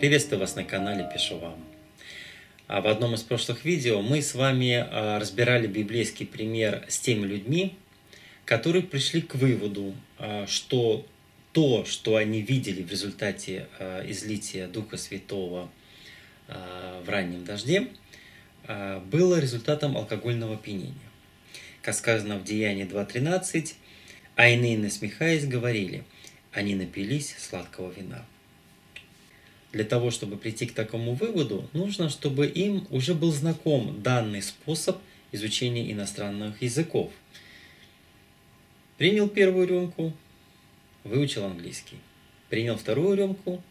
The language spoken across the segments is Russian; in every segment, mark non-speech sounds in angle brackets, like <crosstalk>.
Приветствую вас на канале Пишу вам. А в одном из прошлых видео мы с вами а, разбирали библейский пример с теми людьми, которые пришли к выводу, а, что то, что они видели в результате излития Духа Святого в раннем дожде, было результатом алкогольного опьянения. Как сказано в Деянии 2.13, а иные, насмехаясь, говорили, они напились сладкого вина. Для того, чтобы прийти к такому выводу, нужно, чтобы им уже был знаком данный способ изучения иностранных языков. Принял первую рюмку, выучил английский. Принял вторую рюмку,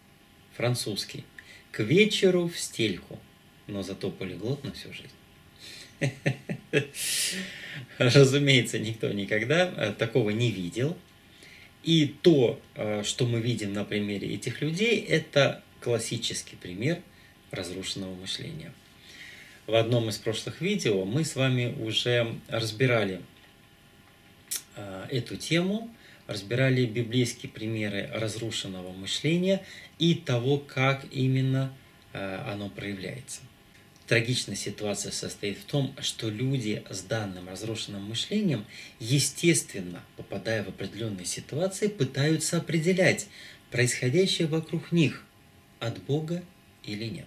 французский. К вечеру в стельку, но зато полиглот на всю жизнь. <laughs> Разумеется, никто никогда э, такого не видел. И то, э, что мы видим на примере этих людей, это классический пример разрушенного мышления. В одном из прошлых видео мы с вами уже разбирали э, эту тему, разбирали библейские примеры разрушенного мышления и того, как именно оно проявляется. Трагичная ситуация состоит в том, что люди с данным разрушенным мышлением, естественно, попадая в определенные ситуации, пытаются определять происходящее вокруг них от Бога или нет.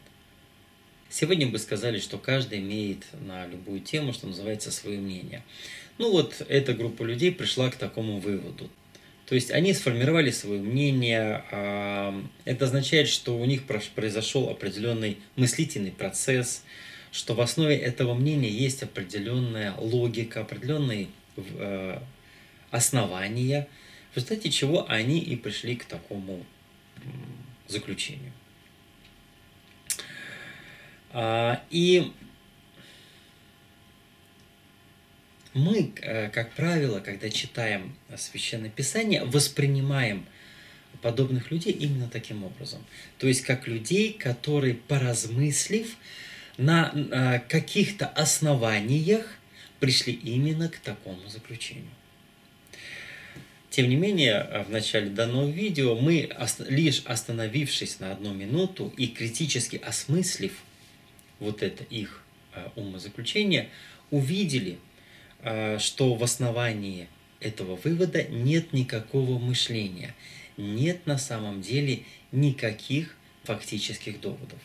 Сегодня бы сказали, что каждый имеет на любую тему, что называется, свое мнение. Ну вот эта группа людей пришла к такому выводу. То есть они сформировали свое мнение. А, это означает, что у них произошел определенный мыслительный процесс, что в основе этого мнения есть определенная логика, определенные э, основания, в результате чего они и пришли к такому заключению. А, и мы, э, как правило, когда читаем Священное Писание, воспринимаем подобных людей именно таким образом. То есть как людей, которые, поразмыслив на э, каких-то основаниях, пришли именно к такому заключению. Тем не менее, в начале данного видео мы, лишь остановившись на одну минуту и критически осмыслив вот это их э, умозаключение, увидели, Э, что в основании этого вывода нет никакого мышления, нет на самом деле никаких фактических доводов.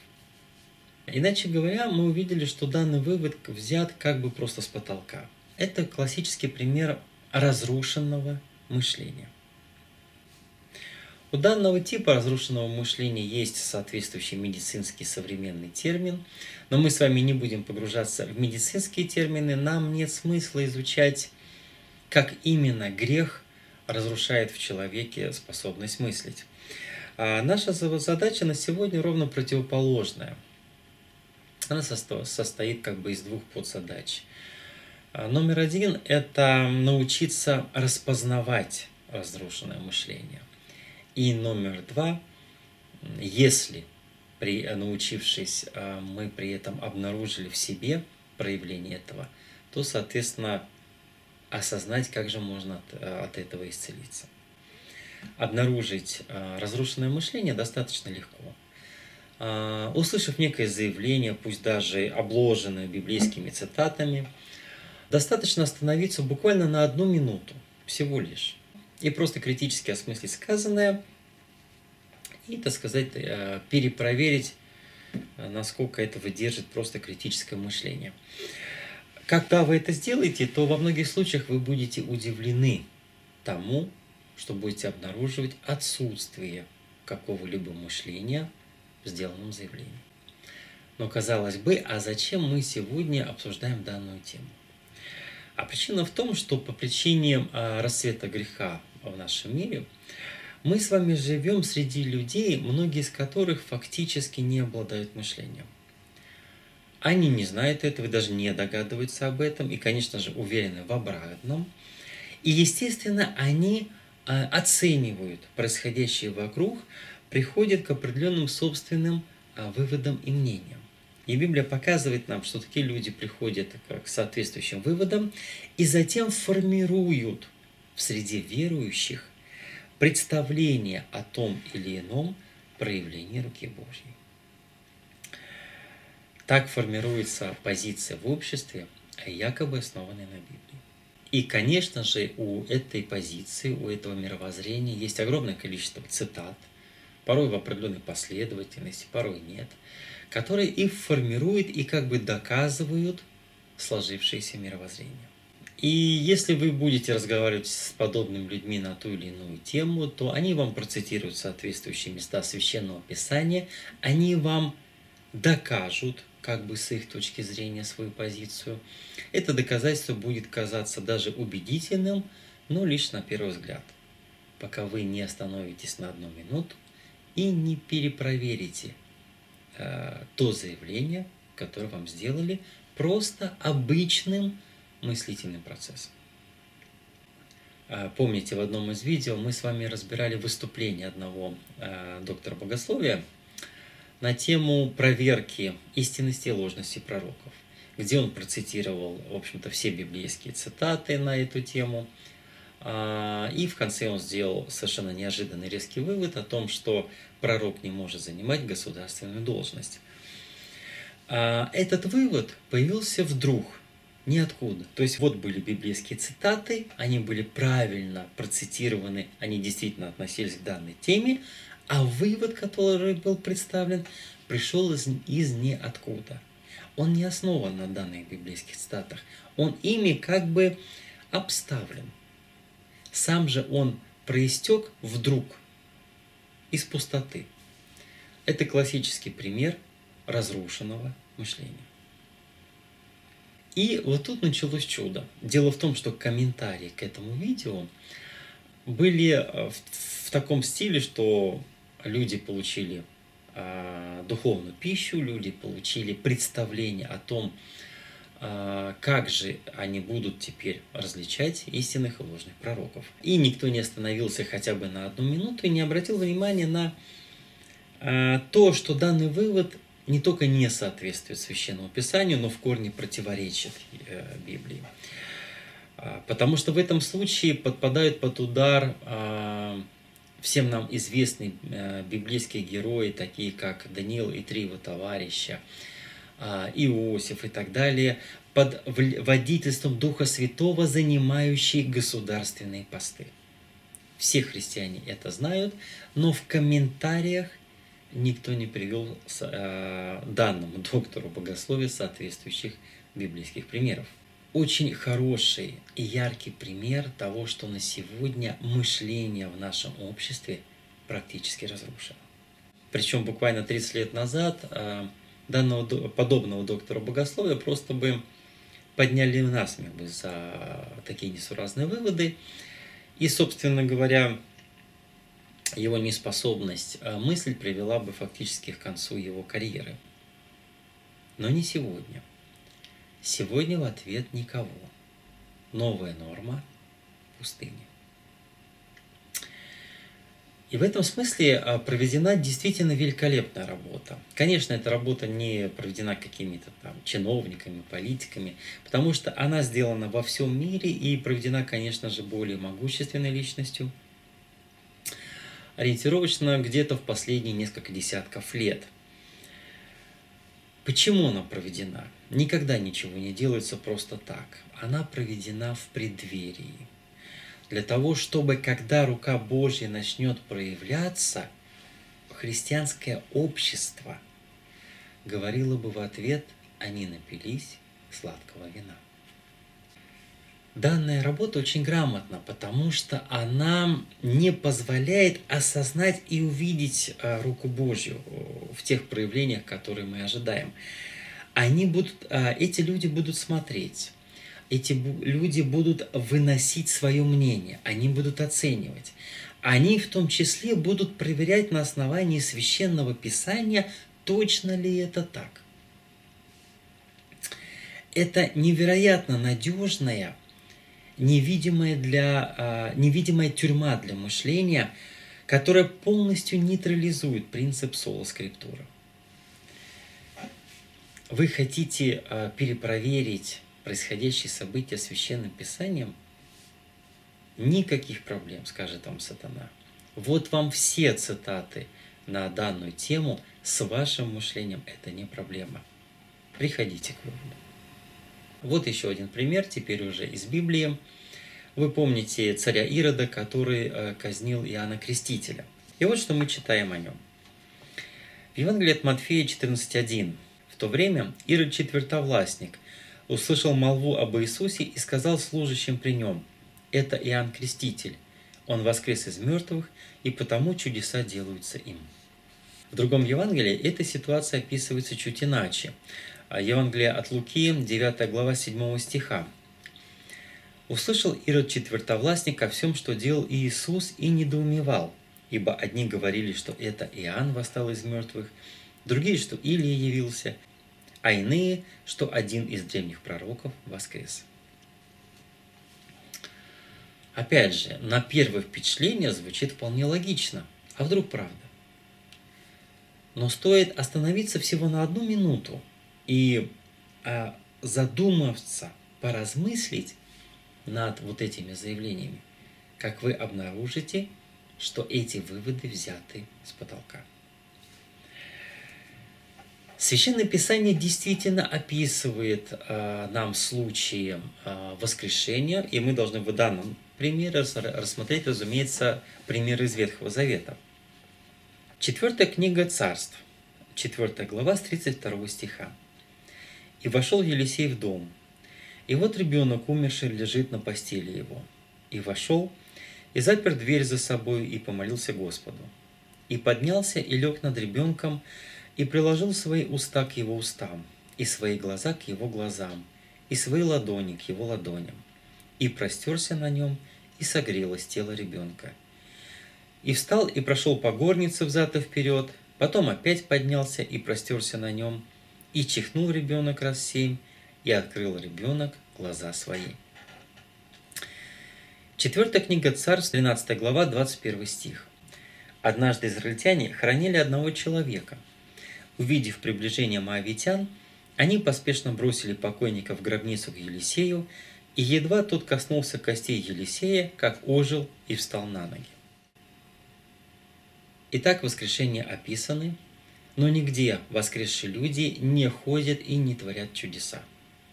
Иначе говоря, мы увидели, что данный вывод взят как бы просто с потолка. Это классический пример разрушенного мышления. У данного типа разрушенного мышления есть соответствующий медицинский современный термин, но мы с вами не будем погружаться в медицинские термины, нам нет смысла изучать, как именно грех разрушает в человеке способность мыслить. А наша задача на сегодня ровно противоположная. Она состоит как бы из двух подзадач. А, номер один – это научиться распознавать разрушенное мышление. И номер два, если при, научившись, а, мы при этом обнаружили в себе проявление этого, то, соответственно, осознать, как же можно от, а, от этого исцелиться. Обнаружить разрушенное мышление достаточно легко. Услышав некое заявление, пусть даже обложенное библейскими цитатами, достаточно остановиться буквально на одну минуту, всего лишь и просто критически осмыслить сказанное и, так сказать, э, перепроверить, э, насколько это выдержит просто критическое мышление. Когда вы это сделаете, то во многих случаях вы будете удивлены тому, что будете обнаруживать отсутствие какого-либо мышления в сделанном заявлении. Но казалось бы, а зачем мы сегодня обсуждаем данную тему? А причина в том, что по причине а, расцвета греха в нашем мире, мы с вами живем среди людей, многие из которых фактически не обладают мышлением. Они не знают этого даже не догадываются об этом, и, конечно же, уверены в обратном. И, естественно, они а, оценивают происходящее вокруг, приходят к определенным собственным а, выводам и мнениям. И Библия показывает нам, что такие люди приходят к соответствующим выводам и затем формируют в среде верующих представление о том или ином проявлении руки Божьей. Так формируется позиция в обществе, якобы основанная на Библии. И, конечно же, у этой позиции, у этого мировоззрения есть огромное количество цитат, порой в определенной последовательности, порой нет, которые и формируют, и как бы доказывают сложившееся мировоззрение. И если вы будете разговаривать с подобными людьми на ту или иную тему, то они вам процитируют соответствующие места Священного Писания, они вам докажут, как бы с их точки зрения, свою позицию. Это доказательство будет казаться даже убедительным, но лишь на первый взгляд, пока вы не остановитесь на одну минуту и не перепроверите э, то заявление, которое вам сделали, просто обычным мыслительным процессом. Э, помните, в одном из видео мы с вами разбирали выступление одного э, доктора богословия – на тему проверки истинности и ложности пророков, где он процитировал, в общем-то, все библейские цитаты на эту тему. А, и в конце он сделал совершенно неожиданный резкий вывод о том, что пророк не может занимать государственную должность. А, этот вывод появился вдруг, ниоткуда. То есть вот были библейские цитаты, они были правильно процитированы, они действительно относились к данной теме, а вывод, который был представлен, пришел из, из ниоткуда. Он не основан на данных библейских цитатах. Он ими как бы обставлен. Сам же он проистек вдруг из пустоты. Это классический пример разрушенного мышления. И вот тут началось чудо. Дело в том, что комментарии к этому видео были э, в, в таком стиле, что люди получили э, духовную пищу, люди получили представление о том, э, как же они будут теперь различать истинных и ложных пророков. И никто не остановился хотя бы на одну минуту и не обратил внимания на э, то, что данный вывод не только не соответствует священному писанию, но в корне противоречит э, Библии. Потому что в этом случае подпадают под удар всем нам известные э, библейские герои, такие как Даниил и три его товарища, э, Иосиф и так далее, под водительством Духа Святого, занимающие государственные посты. Все христиане это знают, но в комментариях никто не привел э, данному доктору богословия соответствующих библейских примеров очень хороший и яркий пример того, что на сегодня мышление в нашем обществе практически разрушено. Причем буквально 30 лет назад а, данного подобного доктора богословия просто бы подняли насмех бы за такие несуразные выводы. И, собственно говоря, его неспособность а, мысль привела бы фактически к концу его карьеры. Но не сегодня. Сегодня в ответ никого. Новая норма – пустыня. И в этом смысле а, проведена действительно великолепная работа. Конечно, эта работа не проведена какими-то там чиновниками, политиками, потому что она сделана во всем мире и проведена, конечно же, более могущественной личностью, ориентировочно где-то в последние несколько десятков лет – Почему она проведена? Никогда ничего не делается просто так. Она проведена в преддверии. Для того, чтобы когда рука Божья начнет проявляться, христианское общество говорило бы в ответ, они напились сладкого вина. Данная работа очень грамотна, потому что она не позволяет осознать и увидеть э, руку Божью в тех проявлениях, которые мы ожидаем. Они будут, э, эти люди будут смотреть, эти люди будут выносить свое мнение, они будут оценивать. Они в том числе будут проверять на основании священного писания, точно ли это так. Это невероятно надежная невидимая, для, а, невидимая тюрьма для мышления, которая полностью нейтрализует принцип соло скриптура. Вы хотите а, перепроверить происходящие события священным писанием? Никаких проблем, скажет вам сатана. Вот вам все цитаты на данную тему с вашим мышлением. Это не проблема. приходите к выводу. Вот еще один пример, теперь уже из Библии. Вы помните царя Ирода, который э, казнил Иоанна Крестителя. И вот что мы читаем о нем. В Евангелии от Матфея 14.1. В то время Ирод четвертовластник услышал молву об Иисусе и сказал служащим при нем, «Это Иоанн Креститель. Он воскрес из мертвых, и потому чудеса делаются им». В другом Евангелии эта ситуация описывается чуть иначе. Евангелие от Луки, 9 глава 7 стиха. «Услышал Ирод четвертовластник о всем, что делал Иисус, и недоумевал, ибо одни говорили, что это Иоанн восстал из мертвых, другие, что Илия явился, а иные, что один из древних пророков воскрес». Опять же, на первое впечатление звучит вполне логично. А вдруг правда? Но стоит остановиться всего на одну минуту и а, задуматься, поразмыслить над вот этими заявлениями, как вы обнаружите, что эти выводы взяты с потолка. Священное Писание действительно описывает э, нам случаи э, воскрешения, и мы должны в данном примере рассмотреть, разумеется, пример из Ветхого Завета. Четвертая книга Царств, четвертая глава с 32 стиха. «И вошел Елисей в дом, и вот ребенок умерший лежит на постели его. И вошел, и запер дверь за собой, и помолился Господу. И поднялся, и лег над ребенком, и приложил свои уста к его устам, и свои глаза к его глазам, и свои ладони к его ладоням. И простерся на нем, и согрелось тело ребенка. И встал и прошел по горнице взад и вперед, потом опять поднялся и простерся на нем, и чихнул ребенок раз семь, и открыл ребенок глаза свои. Четвертая книга Царств, 12 глава, 21 стих. Однажды израильтяне хранили одного человека. Увидев приближение моавитян, они поспешно бросили покойника в гробницу к Елисею, и едва тот коснулся костей Елисея, как ожил и встал на ноги. Итак, воскрешения описаны, но нигде воскресшие люди не ходят и не творят чудеса.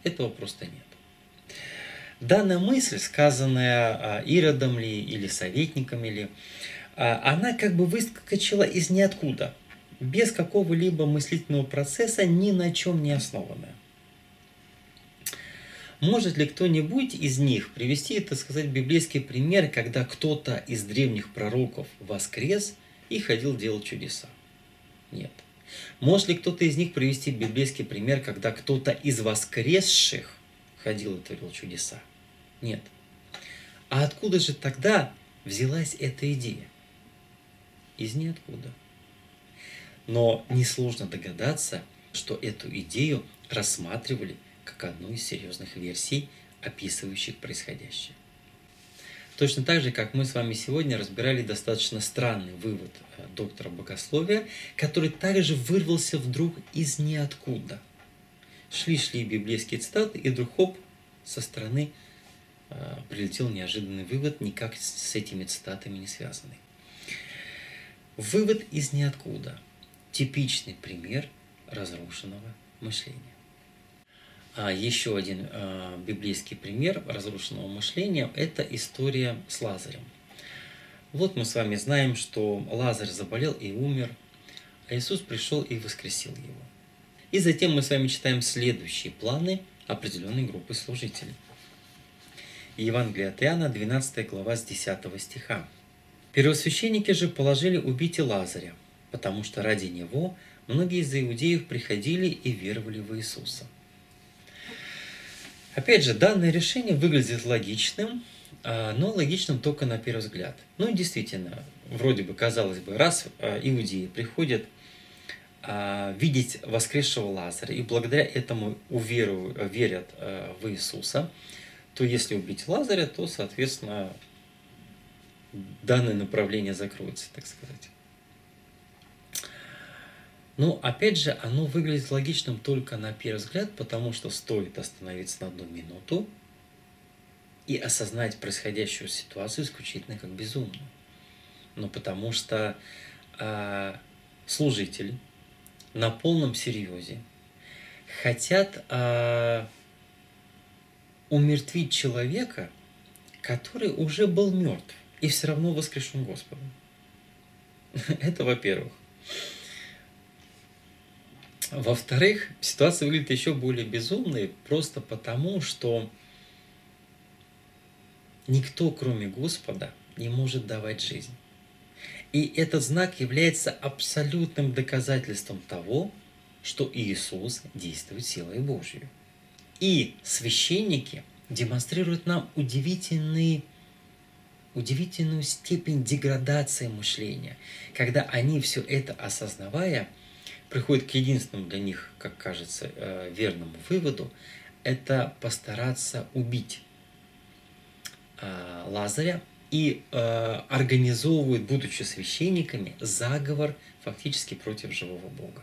Этого просто нет. Данная мысль, сказанная а, Иродом ли или советниками ли, а, она как бы выскочила из ниоткуда, без какого-либо мыслительного процесса, ни на чем не основанная. Может ли кто-нибудь из них привести, так сказать, библейский пример, когда кто-то из древних пророков воскрес и ходил делать чудеса? Нет. Может ли кто-то из них привести библейский пример, когда кто-то из воскресших ходил и творил чудеса? Нет. А откуда же тогда взялась эта идея? Из ниоткуда. Но несложно догадаться, что эту идею рассматривали как одну из серьезных версий, описывающих происходящее. Точно так же, как мы с вами сегодня разбирали достаточно странный вывод э, доктора богословия, который также вырвался вдруг из ниоткуда. Шли-шли библейские цитаты, и вдруг хоп, со стороны э, прилетел неожиданный вывод, никак с этими цитатами не связанный. Вывод из ниоткуда. Типичный пример разрушенного мышления. А еще один э, библейский пример разрушенного мышления – это история с Лазарем. Вот мы с вами знаем, что Лазарь заболел и умер, а Иисус пришел и воскресил его. И затем мы с вами читаем следующие планы определенной группы служителей. Евангелие от Иоанна, 12 глава с 10 стиха. Первосвященники же положили убить Лазаря, потому что ради него многие из иудеев приходили и веровали в Иисуса. Опять же, данное решение выглядит логичным, а, но логичным только на первый взгляд. Ну действительно, вроде бы, казалось бы, раз а, иудеи приходят а, видеть воскресшего Лазаря и благодаря этому уверуют, верят в Иисуса, то если убить Лазаря, то, соответственно, данное направление закроется, так сказать. Но опять же, оно выглядит логичным только на первый взгляд, потому что стоит остановиться на одну минуту и осознать происходящую ситуацию исключительно как безумную. Но потому что э, служитель на полном серьезе хотят э, умертвить человека, который уже был мертв и все равно воскрешен Господом. <laughs> Это во-первых. Во-вторых, ситуация выглядит еще более безумной просто потому, что никто, кроме Господа, не может давать жизнь. И этот знак является абсолютным доказательством того, что Иисус действует силой Божьей. И священники демонстрируют нам удивительный, удивительную степень деградации мышления, когда они все это осознавая, приходят к единственному для них, как кажется, э, верному выводу, это постараться убить э, Лазаря и э, организовывают, будучи священниками, заговор фактически против живого Бога.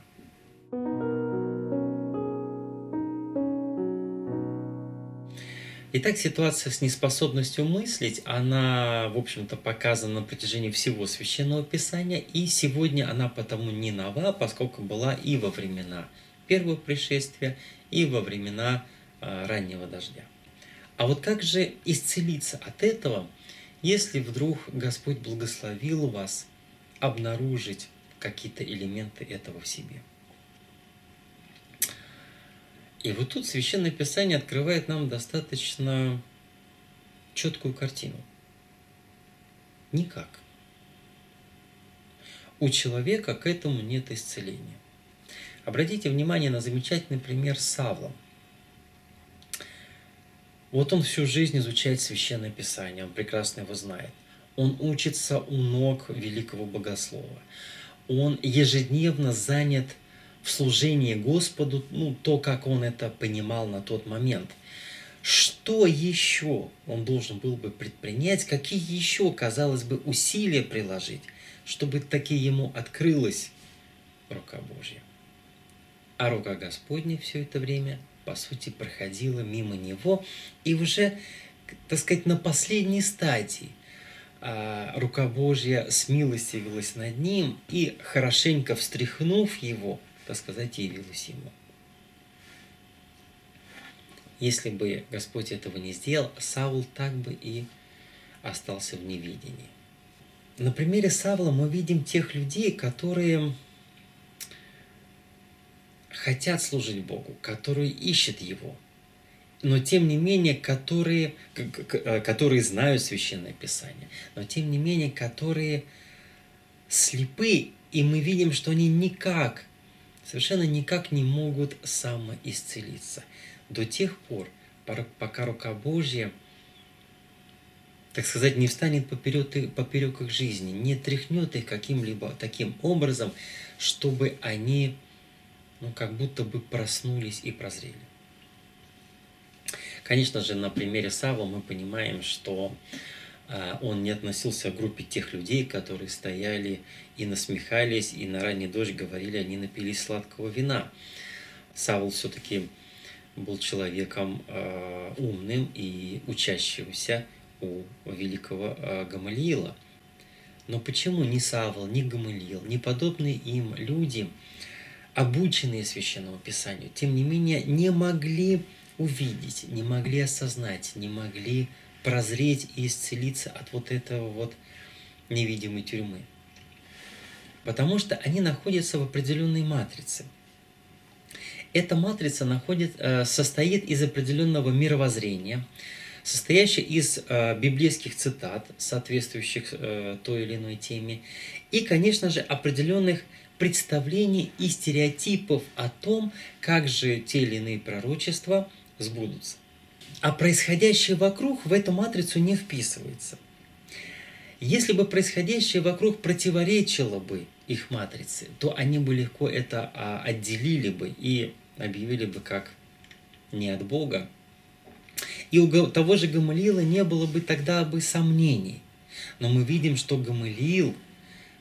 Итак, ситуация с неспособностью мыслить, она, в общем-то, показана на протяжении всего Священного Писания, и сегодня она потому не нова, поскольку была и во времена первого пришествия, и во времена э, раннего дождя. А вот как же исцелиться от этого, если вдруг Господь благословил вас обнаружить какие-то элементы этого в себе? И вот тут Священное Писание открывает нам достаточно четкую картину. Никак. У человека к этому нет исцеления. Обратите внимание на замечательный пример с Савлом. Вот он всю жизнь изучает Священное Писание, он прекрасно его знает. Он учится у ног великого богослова. Он ежедневно занят в служении Господу, ну, то, как он это понимал на тот момент. Что еще он должен был бы предпринять, какие еще, казалось бы, усилия приложить, чтобы таки ему открылась рука Божья. А рука Господня все это время, по сути, проходила мимо него, и уже, так сказать, на последней стадии а, рука Божья смилостивилась над ним и, хорошенько встряхнув его, так сказать, явилась ему. Если бы Господь этого не сделал, Саул так бы и остался в невидении. На примере Савла мы видим тех людей, которые хотят служить Богу, которые ищут Его, но тем не менее, которые, которые знают Священное Писание, но тем не менее, которые слепы, и мы видим, что они никак совершенно никак не могут самоисцелиться до тех пор, пока рука Божья, так сказать, не встанет поперек, поперек их жизни, не тряхнет их каким-либо таким образом, чтобы они, ну, как будто бы проснулись и прозрели. Конечно же, на примере Савла мы понимаем, что он не относился к группе тех людей, которые стояли и насмехались, и на ранний дождь говорили, они напились сладкого вина. Савл все-таки был человеком э, умным и учащимся у великого э, Гамалиила. Но почему ни Савл, ни Гамалиил, ни подобные им люди, обученные Священному Писанию, тем не менее не могли увидеть, не могли осознать, не могли прозреть и исцелиться от вот этого вот невидимой тюрьмы. Потому что они находятся в определенной матрице. Эта матрица находит, э, состоит из определенного мировоззрения, состоящая из э, библейских цитат, соответствующих э, той или иной теме, и, конечно же, определенных представлений и стереотипов о том, как же те или иные пророчества сбудутся а происходящее вокруг в эту матрицу не вписывается. Если бы происходящее вокруг противоречило бы их матрице, то они бы легко это а, отделили бы и объявили бы как не от Бога. И у того же Гамалиила не было бы тогда бы сомнений. Но мы видим, что Гамалиил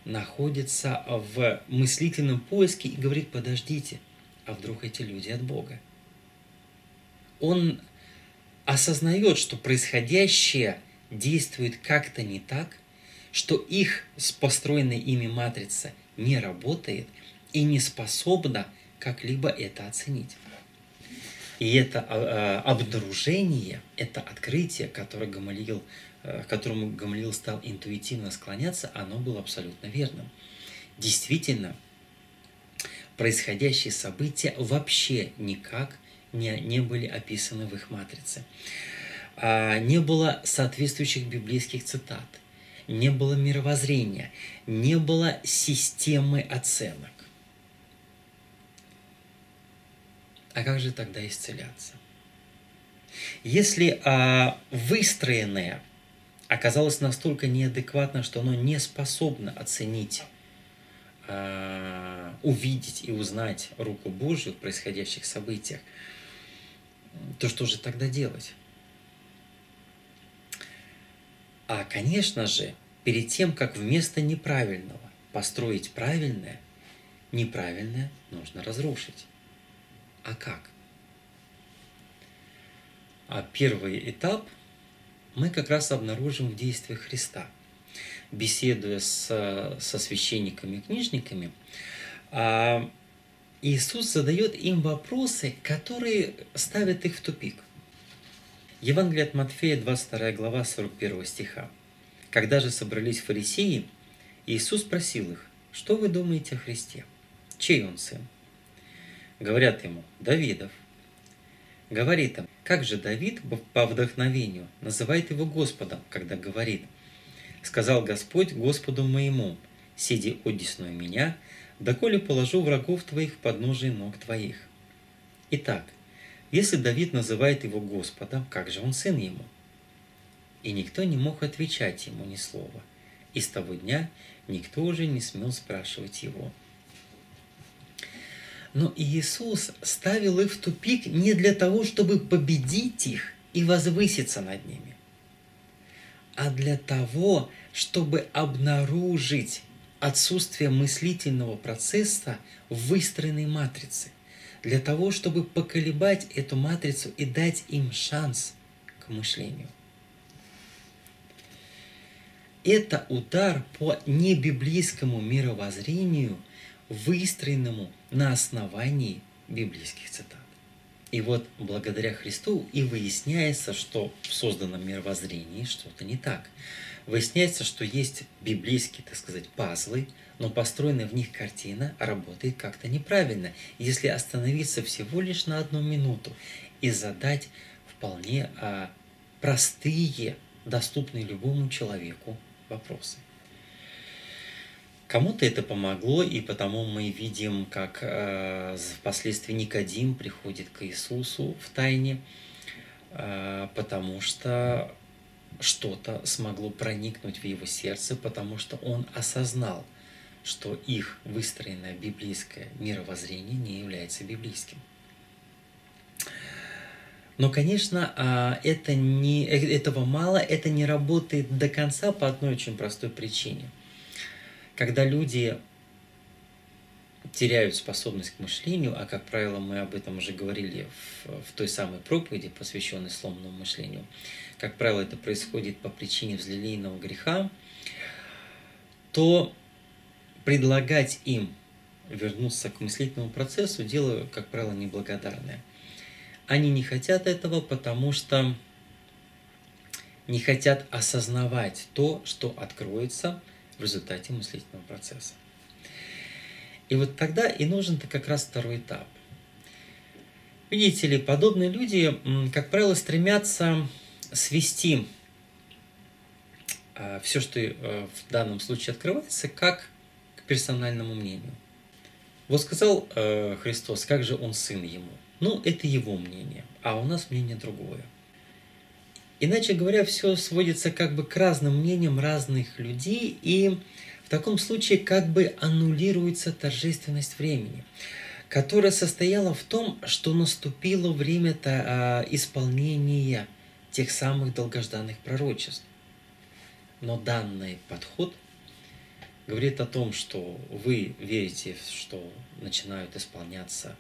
находится в мыслительном поиске и говорит, подождите, а вдруг эти люди от Бога? Он осознает, что происходящее действует как-то не так, что их построенная ими матрица не работает и не способна как-либо это оценить. И это а, обнаружение, это открытие, которое Гамалиил, к которому Гамалиил стал интуитивно склоняться, оно было абсолютно верным. Действительно, происходящие события вообще никак не, не были описаны в их матрице. А, не было соответствующих библейских цитат, не было мировоззрения, не было системы оценок. А как же тогда исцеляться? Если а, выстроенное оказалось настолько неадекватно, что оно не способно оценить а, увидеть и узнать руку Божию в происходящих событиях, то что же тогда делать? А, конечно же, перед тем, как вместо неправильного построить правильное, неправильное нужно разрушить. А как? А первый этап мы как раз обнаружим в действиях Христа – беседуя с, со священниками и книжниками, а, Иисус задает им вопросы, которые ставят их в тупик. Евангелие от Матфея, 22 глава, 41 стиха. Когда же собрались фарисеи, Иисус спросил их, что вы думаете о Христе? Чей он сын? Говорят ему, Давидов. Говорит им, как же Давид по вдохновению называет его Господом, когда говорит – Сказал Господь Господу моему, сиди одесную меня, доколе положу врагов твоих в подножие ног твоих. Итак, если Давид называет его Господом, как же он сын ему? И никто не мог отвечать ему ни слова. И с того дня никто уже не смел спрашивать его. Но Иисус ставил их в тупик не для того, чтобы победить их и возвыситься над ними а для того, чтобы обнаружить отсутствие мыслительного процесса в выстроенной матрице, для того, чтобы поколебать эту матрицу и дать им шанс к мышлению. Это удар по небиблейскому мировоззрению, выстроенному на основании библейских цитат. И вот благодаря Христу и выясняется, что в созданном мировоззрении что-то не так. Выясняется, что есть библейские, так сказать, пазлы, но построенная в них картина работает как-то неправильно, если остановиться всего лишь на одну минуту и задать вполне а, простые, доступные любому человеку вопросы. Кому-то это помогло, и потому мы видим, как э, впоследствии Никодим приходит к Иисусу в тайне, э, потому что что-то смогло проникнуть в его сердце, потому что он осознал, что их выстроенное библейское мировоззрение не является библейским. Но, конечно, а, это не, э, этого мало, это не работает до конца по одной очень простой причине – когда люди теряют способность к мышлению, а как правило мы об этом уже говорили в, в той самой проповеди, посвященной сломанному мышлению, как правило это происходит по причине взлелейного греха, то предлагать им вернуться к мыслительному процессу дело, как правило, неблагодарное. Они не хотят этого, потому что не хотят осознавать то, что откроется в результате мыслительного процесса. И вот тогда и нужен-то как раз второй этап. Видите ли, подобные люди, как правило, стремятся свести а, все, что э, в данном случае открывается, как к персональному мнению. Вот сказал э, Христос, как же он сын ему? Ну, это его мнение, а у нас мнение другое. Иначе говоря, все сводится как бы к разным мнениям разных людей, и в таком случае как бы аннулируется торжественность времени, которая состояла в том, что наступило время -то, исполнения тех самых долгожданных пророчеств. Но данный подход говорит о том, что вы верите, что начинают исполняться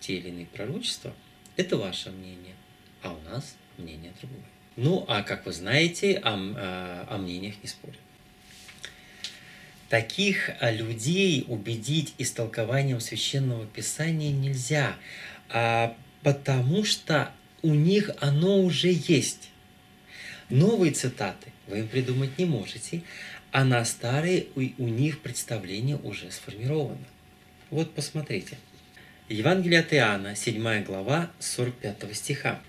те или иные пророчества, это ваше мнение, а у нас мнение другое. Ну, а как вы знаете, о, о, о мнениях не спорят. Таких а, людей убедить истолкованием священного писания нельзя. А Потому что у них оно уже есть. Новые цитаты вы им придумать не можете, а на старые у, у них представление уже сформировано. Вот посмотрите. Евангелие от Иоанна, 7 глава, 45 стиха.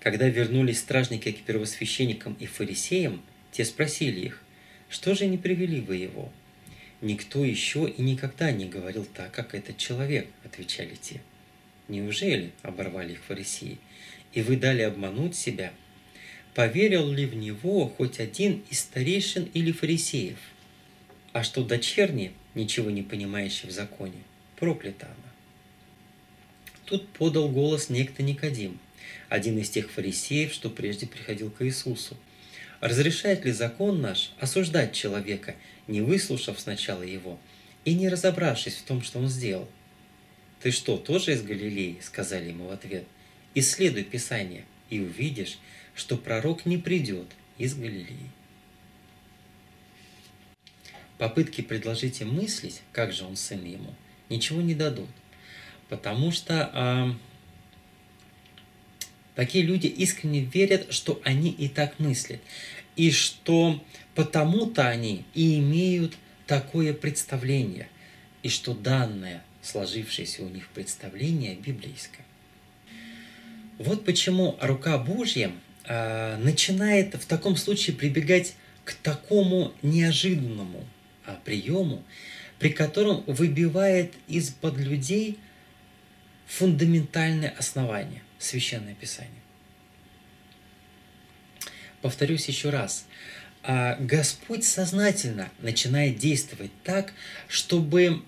Когда вернулись стражники к первосвященникам и фарисеям, те спросили их, что же не привели вы его? Никто еще и никогда не говорил так, как этот человек, отвечали те. Неужели, оборвали их фарисеи, и вы дали обмануть себя? Поверил ли в него хоть один из старейшин или фарисеев? А что дочерни, ничего не понимающие в законе, проклята она. Тут подал голос некто Никодим, один из тех фарисеев, что прежде приходил к Иисусу. Разрешает ли закон наш осуждать человека, не выслушав сначала его и не разобравшись в том, что он сделал? «Ты что, тоже из Галилеи?» – сказали ему в ответ. «Исследуй Писание, и увидишь, что пророк не придет из Галилеи». Попытки предложить им мыслить, как же он сын ему, ничего не дадут. Потому что а, такие люди искренне верят, что они и так мыслят. И что потому-то они и имеют такое представление. И что данное, сложившееся у них представление библейское. Вот почему рука Божья а, начинает в таком случае прибегать к такому неожиданному а, приему, при котором выбивает из-под людей фундаментальное основание – Священное Писание. Повторюсь еще раз. А, Господь сознательно начинает действовать так, чтобы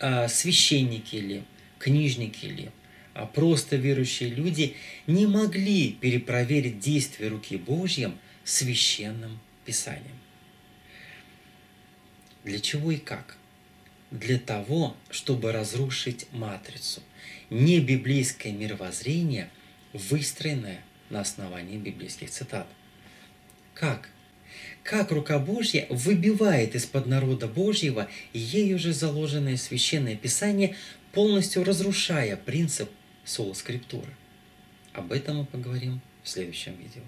а, священники или книжники или а просто верующие люди не могли перепроверить действия руки Божьим священным Писанием. Для чего и как? Для того, чтобы разрушить матрицу – не библейское мировоззрение, выстроенное на основании библейских цитат. Как? Как рука Божья выбивает из-под народа Божьего ею же заложенное священное писание, полностью разрушая принцип соло скриптуры. Об этом мы поговорим в следующем видео.